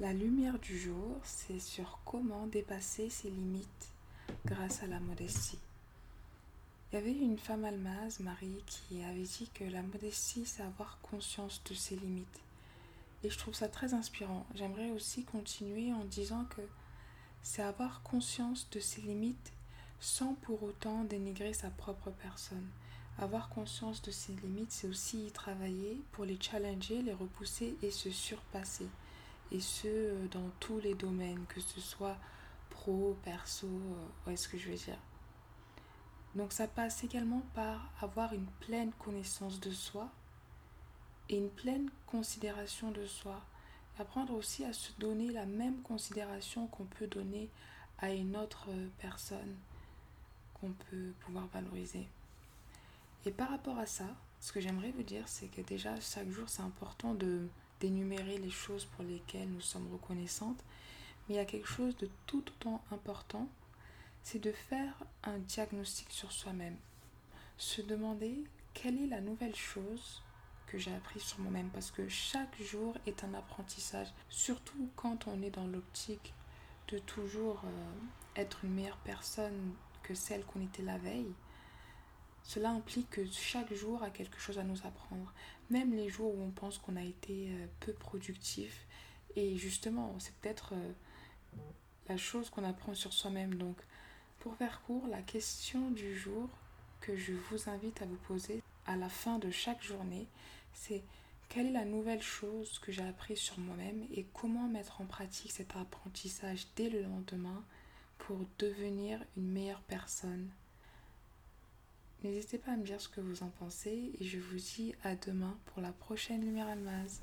La lumière du jour, c'est sur comment dépasser ses limites grâce à la modestie. Il y avait une femme almaz, Marie, qui avait dit que la modestie, c'est avoir conscience de ses limites. Et je trouve ça très inspirant. J'aimerais aussi continuer en disant que c'est avoir conscience de ses limites sans pour autant dénigrer sa propre personne. Avoir conscience de ses limites, c'est aussi y travailler pour les challenger, les repousser et se surpasser et ce euh, dans tous les domaines, que ce soit pro, perso, euh, est ce que je veux dire. Donc ça passe également par avoir une pleine connaissance de soi et une pleine considération de soi. Apprendre aussi à se donner la même considération qu'on peut donner à une autre euh, personne qu'on peut pouvoir valoriser. Et par rapport à ça, ce que j'aimerais vous dire, c'est que déjà chaque jour, c'est important de d'énumérer les choses pour lesquelles nous sommes reconnaissantes, mais il y a quelque chose de tout autant important, c'est de faire un diagnostic sur soi-même. Se demander quelle est la nouvelle chose que j'ai appris sur moi-même, parce que chaque jour est un apprentissage, surtout quand on est dans l'optique de toujours euh, être une meilleure personne que celle qu'on était la veille. Cela implique que chaque jour a quelque chose à nous apprendre, même les jours où on pense qu'on a été euh, peu productif. Et justement, c'est peut-être euh, la chose qu'on apprend sur soi-même. Donc, pour faire court, la question du jour que je vous invite à vous poser à la fin de chaque journée, c'est quelle est la nouvelle chose que j'ai appris sur moi-même et comment mettre en pratique cet apprentissage dès le lendemain pour devenir une meilleure personne? N'hésitez pas à me dire ce que vous en pensez et je vous dis à demain pour la prochaine Lumière Almaz.